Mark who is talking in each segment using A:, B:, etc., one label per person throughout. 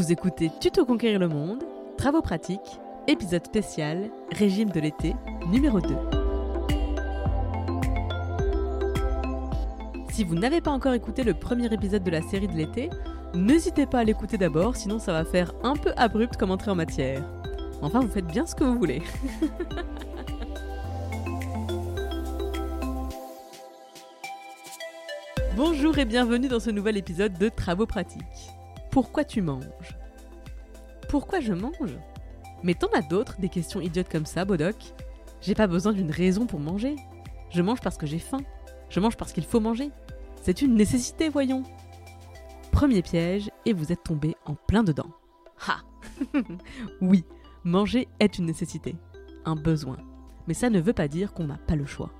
A: Vous écoutez Tuto Conquérir le Monde, Travaux pratiques, épisode spécial, Régime de l'été, numéro 2. Si vous n'avez pas encore écouté le premier épisode de la série de l'été, n'hésitez pas à l'écouter d'abord, sinon ça va faire un peu abrupt comme entrée en matière. Enfin, vous faites bien ce que vous voulez. Bonjour et bienvenue dans ce nouvel épisode de Travaux pratiques. Pourquoi tu manges? Pourquoi je mange? Mais t'en as d'autres, des questions idiotes comme ça, Bodoc? J'ai pas besoin d'une raison pour manger. Je mange parce que j'ai faim. Je mange parce qu'il faut manger. C'est une nécessité, voyons. Premier piège, et vous êtes tombé en plein dedans. Ha Oui, manger est une nécessité, un besoin. Mais ça ne veut pas dire qu'on n'a pas le choix.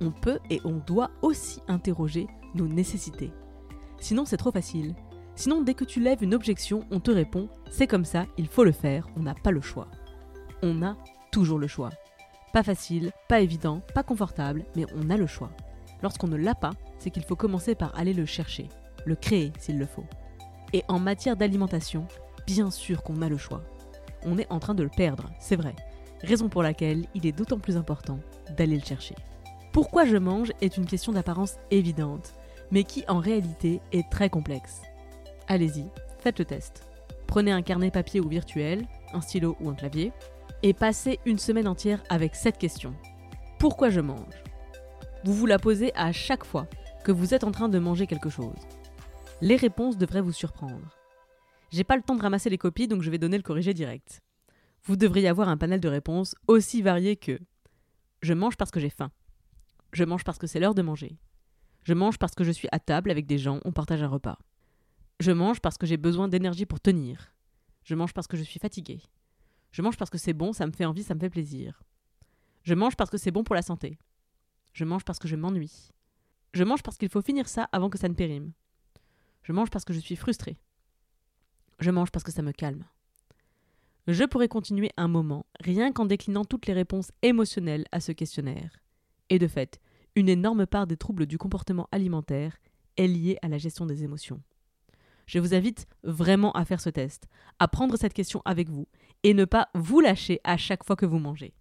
A: On peut et on doit aussi interroger nos nécessités. Sinon, c'est trop facile. Sinon, dès que tu lèves une objection, on te répond c'est comme ça, il faut le faire, on n'a pas le choix. On a toujours le choix. Pas facile, pas évident, pas confortable, mais on a le choix. Lorsqu'on ne l'a pas, c'est qu'il faut commencer par aller le chercher, le créer s'il le faut. Et en matière d'alimentation, bien sûr qu'on a le choix. On est en train de le perdre, c'est vrai. Raison pour laquelle il est d'autant plus important d'aller le chercher. Pourquoi je mange est une question d'apparence évidente, mais qui en réalité est très complexe. Allez-y, faites le test. Prenez un carnet papier ou virtuel, un stylo ou un clavier, et passez une semaine entière avec cette question. Pourquoi je mange? Vous vous la posez à chaque fois que vous êtes en train de manger quelque chose. Les réponses devraient vous surprendre. J'ai pas le temps de ramasser les copies, donc je vais donner le corrigé direct. Vous devriez avoir un panel de réponses aussi varié que Je mange parce que j'ai faim. Je mange parce que c'est l'heure de manger. Je mange parce que je suis à table avec des gens, on partage un repas. Je mange parce que j'ai besoin d'énergie pour tenir. Je mange parce que je suis fatigué. Je mange parce que c'est bon, ça me fait envie, ça me fait plaisir. Je mange parce que c'est bon pour la santé. Je mange parce que je m'ennuie. Je mange parce qu'il faut finir ça avant que ça ne périme. Je mange parce que je suis frustré. Je mange parce que ça me calme. Je pourrais continuer un moment, rien qu'en déclinant toutes les réponses émotionnelles à ce questionnaire. Et de fait, une énorme part des troubles du comportement alimentaire est liée à la gestion des émotions. Je vous invite vraiment à faire ce test, à prendre cette question avec vous et ne pas vous lâcher à chaque fois que vous mangez.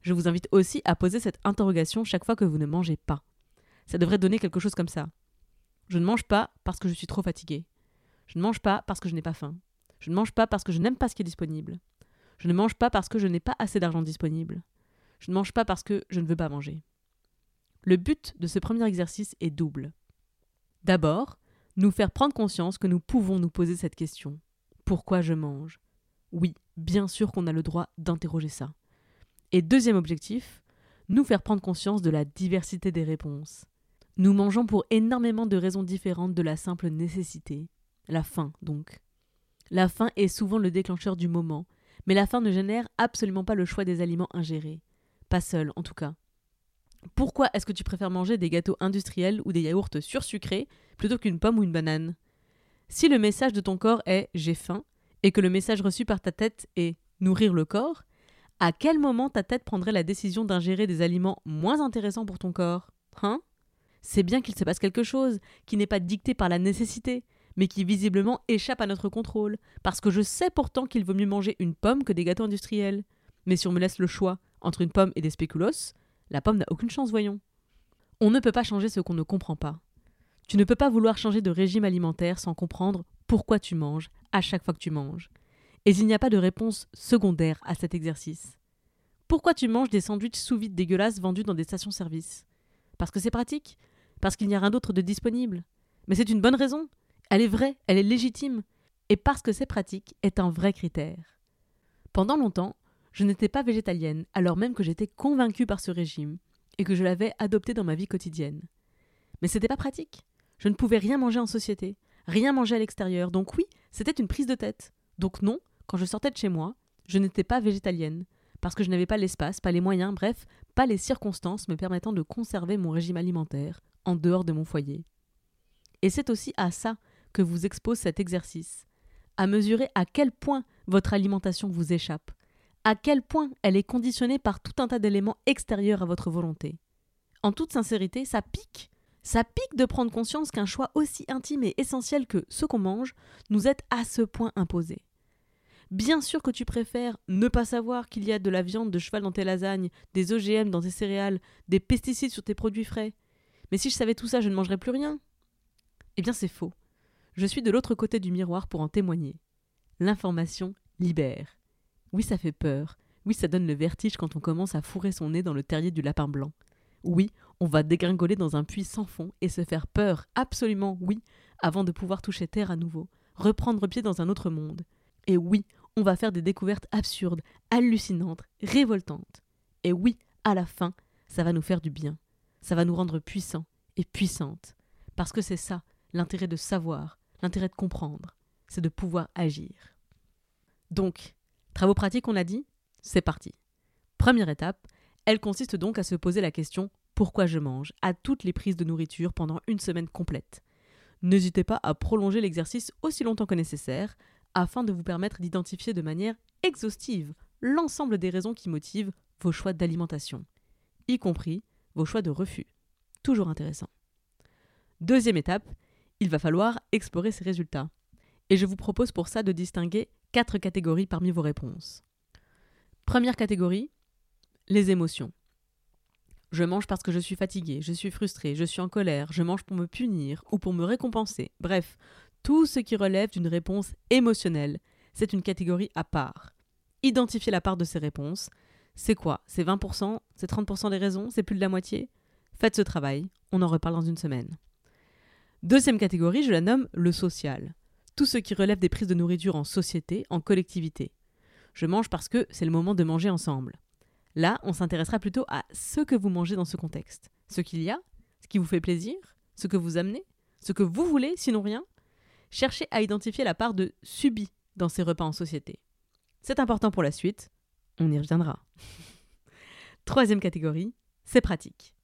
A: Je vous invite aussi à poser cette interrogation chaque fois que vous ne mangez pas. Ça devrait donner quelque chose comme ça. Je ne mange pas parce que je suis trop fatigué. Je ne mange pas parce que je n'ai pas faim. Je ne mange pas parce que je n'aime pas ce qui est disponible. Je ne mange pas parce que je n'ai pas assez d'argent disponible. Je ne mange pas parce que je ne veux pas manger. Le but de ce premier exercice est double. D'abord, nous faire prendre conscience que nous pouvons nous poser cette question. Pourquoi je mange? Oui, bien sûr qu'on a le droit d'interroger ça. Et deuxième objectif, nous faire prendre conscience de la diversité des réponses. Nous mangeons pour énormément de raisons différentes de la simple nécessité. La faim, donc. La faim est souvent le déclencheur du moment, mais la faim ne génère absolument pas le choix des aliments ingérés. Pas seul, en tout cas. Pourquoi est-ce que tu préfères manger des gâteaux industriels ou des yaourts sursucrés plutôt qu'une pomme ou une banane? Si le message de ton corps est j'ai faim et que le message reçu par ta tête est nourrir le corps, à quel moment ta tête prendrait la décision d'ingérer des aliments moins intéressants pour ton corps? Hein? C'est bien qu'il se passe quelque chose qui n'est pas dicté par la nécessité, mais qui visiblement échappe à notre contrôle, parce que je sais pourtant qu'il vaut mieux manger une pomme que des gâteaux industriels. Mais si on me laisse le choix entre une pomme et des spéculoos, la pomme n'a aucune chance, voyons. On ne peut pas changer ce qu'on ne comprend pas. Tu ne peux pas vouloir changer de régime alimentaire sans comprendre pourquoi tu manges à chaque fois que tu manges. Et il n'y a pas de réponse secondaire à cet exercice. Pourquoi tu manges des sandwichs sous vide dégueulasses vendus dans des stations-service? Parce que c'est pratique? Parce qu'il n'y a rien d'autre de disponible? Mais c'est une bonne raison Elle est vraie, elle est légitime Et parce que c'est pratique est un vrai critère. Pendant longtemps, je n'étais pas végétalienne, alors même que j'étais convaincue par ce régime, et que je l'avais adopté dans ma vie quotidienne. Mais c'était pas pratique. Je ne pouvais rien manger en société, rien manger à l'extérieur. Donc oui, c'était une prise de tête. Donc non, quand je sortais de chez moi, je n'étais pas végétalienne, parce que je n'avais pas l'espace, pas les moyens, bref, pas les circonstances me permettant de conserver mon régime alimentaire en dehors de mon foyer. Et c'est aussi à ça que vous expose cet exercice, à mesurer à quel point votre alimentation vous échappe, à quel point elle est conditionnée par tout un tas d'éléments extérieurs à votre volonté. En toute sincérité, ça pique. Ça pique de prendre conscience qu'un choix aussi intime et essentiel que ce qu'on mange nous est à ce point imposé. Bien sûr que tu préfères ne pas savoir qu'il y a de la viande de cheval dans tes lasagnes, des OGM dans tes céréales, des pesticides sur tes produits frais. Mais si je savais tout ça, je ne mangerais plus rien. Eh bien, c'est faux. Je suis de l'autre côté du miroir pour en témoigner. L'information libère. Oui, ça fait peur. Oui, ça donne le vertige quand on commence à fourrer son nez dans le terrier du lapin blanc. Oui, on va dégringoler dans un puits sans fond et se faire peur, absolument oui, avant de pouvoir toucher terre à nouveau, reprendre pied dans un autre monde. Et oui, on va faire des découvertes absurdes, hallucinantes, révoltantes. Et oui, à la fin, ça va nous faire du bien. Ça va nous rendre puissants et puissantes. Parce que c'est ça, l'intérêt de savoir, l'intérêt de comprendre, c'est de pouvoir agir. Donc, travaux pratiques, on a dit C'est parti. Première étape, elle consiste donc à se poser la question pourquoi je mange à toutes les prises de nourriture pendant une semaine complète. N'hésitez pas à prolonger l'exercice aussi longtemps que nécessaire afin de vous permettre d'identifier de manière exhaustive l'ensemble des raisons qui motivent vos choix d'alimentation, y compris vos choix de refus. Toujours intéressant. Deuxième étape, il va falloir explorer ces résultats. Et je vous propose pour ça de distinguer quatre catégories parmi vos réponses. Première catégorie, les émotions. Je mange parce que je suis fatigué, je suis frustré, je suis en colère, je mange pour me punir ou pour me récompenser. Bref, tout ce qui relève d'une réponse émotionnelle, c'est une catégorie à part. Identifiez la part de ces réponses. C'est quoi? C'est 20% C'est 30% des raisons? C'est plus de la moitié? Faites ce travail, on en reparle dans une semaine. Deuxième catégorie, je la nomme le social. Tout ce qui relève des prises de nourriture en société, en collectivité. Je mange parce que c'est le moment de manger ensemble. Là, on s'intéressera plutôt à ce que vous mangez dans ce contexte. Ce qu'il y a, ce qui vous fait plaisir, ce que vous amenez, ce que vous voulez, sinon rien, cherchez à identifier la part de subi dans ces repas en société. C'est important pour la suite, on y reviendra. Troisième catégorie, c'est pratique.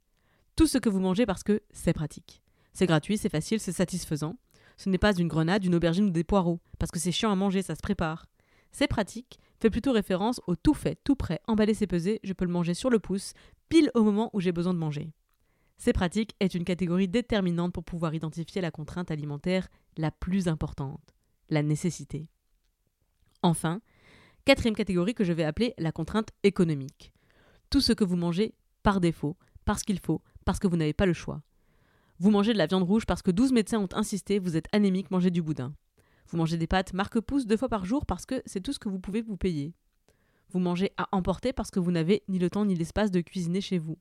A: Tout ce que vous mangez parce que c'est pratique. C'est gratuit, c'est facile, c'est satisfaisant. Ce n'est pas une grenade, une aubergine ou des poireaux, parce que c'est chiant à manger, ça se prépare. C'est pratique, fait plutôt référence au tout fait, tout prêt, emballé, c'est pesé, je peux le manger sur le pouce, pile au moment où j'ai besoin de manger. C'est pratique est une catégorie déterminante pour pouvoir identifier la contrainte alimentaire la plus importante, la nécessité. Enfin, quatrième catégorie que je vais appeler la contrainte économique. Tout ce que vous mangez par défaut, parce qu'il faut, parce que vous n'avez pas le choix. Vous mangez de la viande rouge parce que 12 médecins ont insisté, vous êtes anémique, mangez du boudin. Vous mangez des pâtes marque-pouce deux fois par jour parce que c'est tout ce que vous pouvez vous payer. Vous mangez à emporter parce que vous n'avez ni le temps ni l'espace de cuisiner chez vous.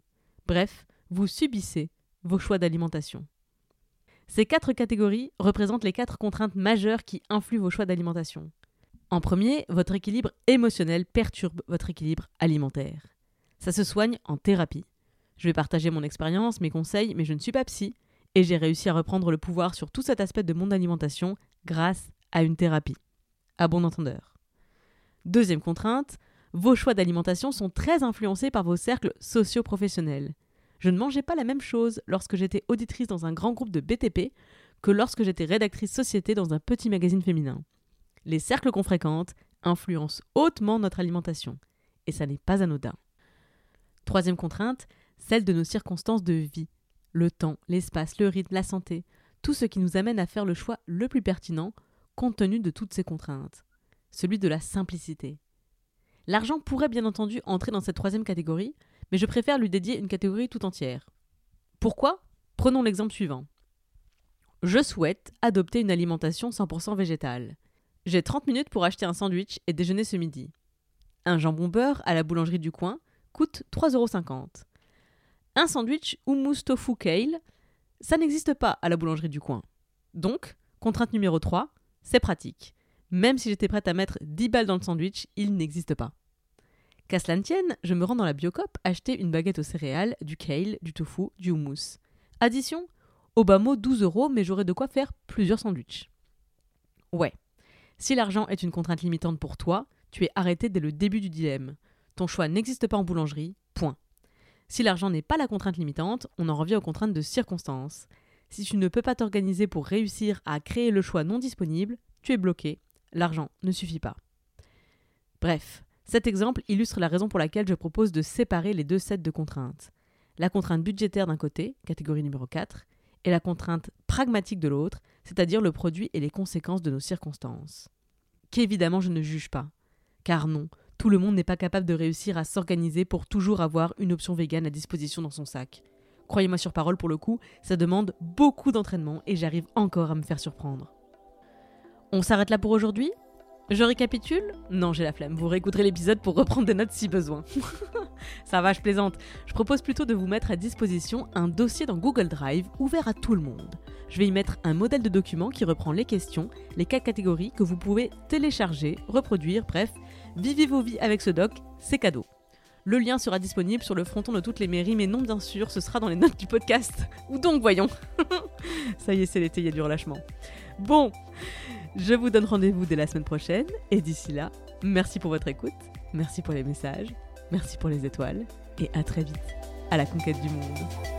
A: Bref, vous subissez vos choix d'alimentation. Ces quatre catégories représentent les quatre contraintes majeures qui influent vos choix d'alimentation. En premier, votre équilibre émotionnel perturbe votre équilibre alimentaire. Ça se soigne en thérapie. Je vais partager mon expérience, mes conseils, mais je ne suis pas psy, et j'ai réussi à reprendre le pouvoir sur tout cet aspect de mon alimentation grâce à une thérapie. À bon entendeur. Deuxième contrainte, vos choix d'alimentation sont très influencés par vos cercles socio-professionnels. Je ne mangeais pas la même chose lorsque j'étais auditrice dans un grand groupe de BTP que lorsque j'étais rédactrice société dans un petit magazine féminin. Les cercles qu'on fréquente influencent hautement notre alimentation, et ça n'est pas anodin. Troisième contrainte, celle de nos circonstances de vie. Le temps, l'espace, le rythme, la santé, tout ce qui nous amène à faire le choix le plus pertinent compte tenu de toutes ces contraintes. Celui de la simplicité. L'argent pourrait bien entendu entrer dans cette troisième catégorie, mais je préfère lui dédier une catégorie tout entière. Pourquoi? Prenons l'exemple suivant. Je souhaite adopter une alimentation 100% végétale. J'ai 30 minutes pour acheter un sandwich et déjeuner ce midi. Un jambon beurre à la boulangerie du coin coûte 3,50€. Un sandwich hummus tofu kale, ça n'existe pas à la boulangerie du coin. Donc, contrainte numéro 3, c'est pratique. Même si j'étais prête à mettre 10 balles dans le sandwich, il n'existe pas. Qu'à cela tienne, je me rends dans la Biocop acheter une baguette aux céréales, du kale, du tofu, du houmous. Addition Au bas mot, 12 euros, mais j'aurai de quoi faire plusieurs sandwichs. Ouais. Si l'argent est une contrainte limitante pour toi, tu es arrêté dès le début du dilemme. Ton choix n'existe pas en boulangerie. Si l'argent n'est pas la contrainte limitante, on en revient aux contraintes de circonstances. Si tu ne peux pas t'organiser pour réussir à créer le choix non disponible, tu es bloqué. L'argent ne suffit pas. Bref, cet exemple illustre la raison pour laquelle je propose de séparer les deux sets de contraintes. La contrainte budgétaire d'un côté, catégorie numéro 4, et la contrainte pragmatique de l'autre, c'est-à-dire le produit et les conséquences de nos circonstances. Qu'évidemment je ne juge pas. Car non, tout le monde n'est pas capable de réussir à s'organiser pour toujours avoir une option végane à disposition dans son sac. Croyez-moi sur parole pour le coup, ça demande beaucoup d'entraînement et j'arrive encore à me faire surprendre. On s'arrête là pour aujourd'hui? Je récapitule? Non, j'ai la flemme. Vous réécouterez l'épisode pour reprendre des notes si besoin. Ça va, je plaisante. Je propose plutôt de vous mettre à disposition un dossier dans Google Drive ouvert à tout le monde. Je vais y mettre un modèle de document qui reprend les questions, les quatre catégories que vous pouvez télécharger, reproduire, bref, vivez vos vies avec ce doc, c'est cadeau. Le lien sera disponible sur le fronton de toutes les mairies, mais non, bien sûr, ce sera dans les notes du podcast. Ou donc, voyons. Ça y est, c'est l'été, il y a du relâchement. Bon, je vous donne rendez-vous dès la semaine prochaine et d'ici là, merci pour votre écoute, merci pour les messages, merci pour les étoiles et à très vite à la conquête du monde.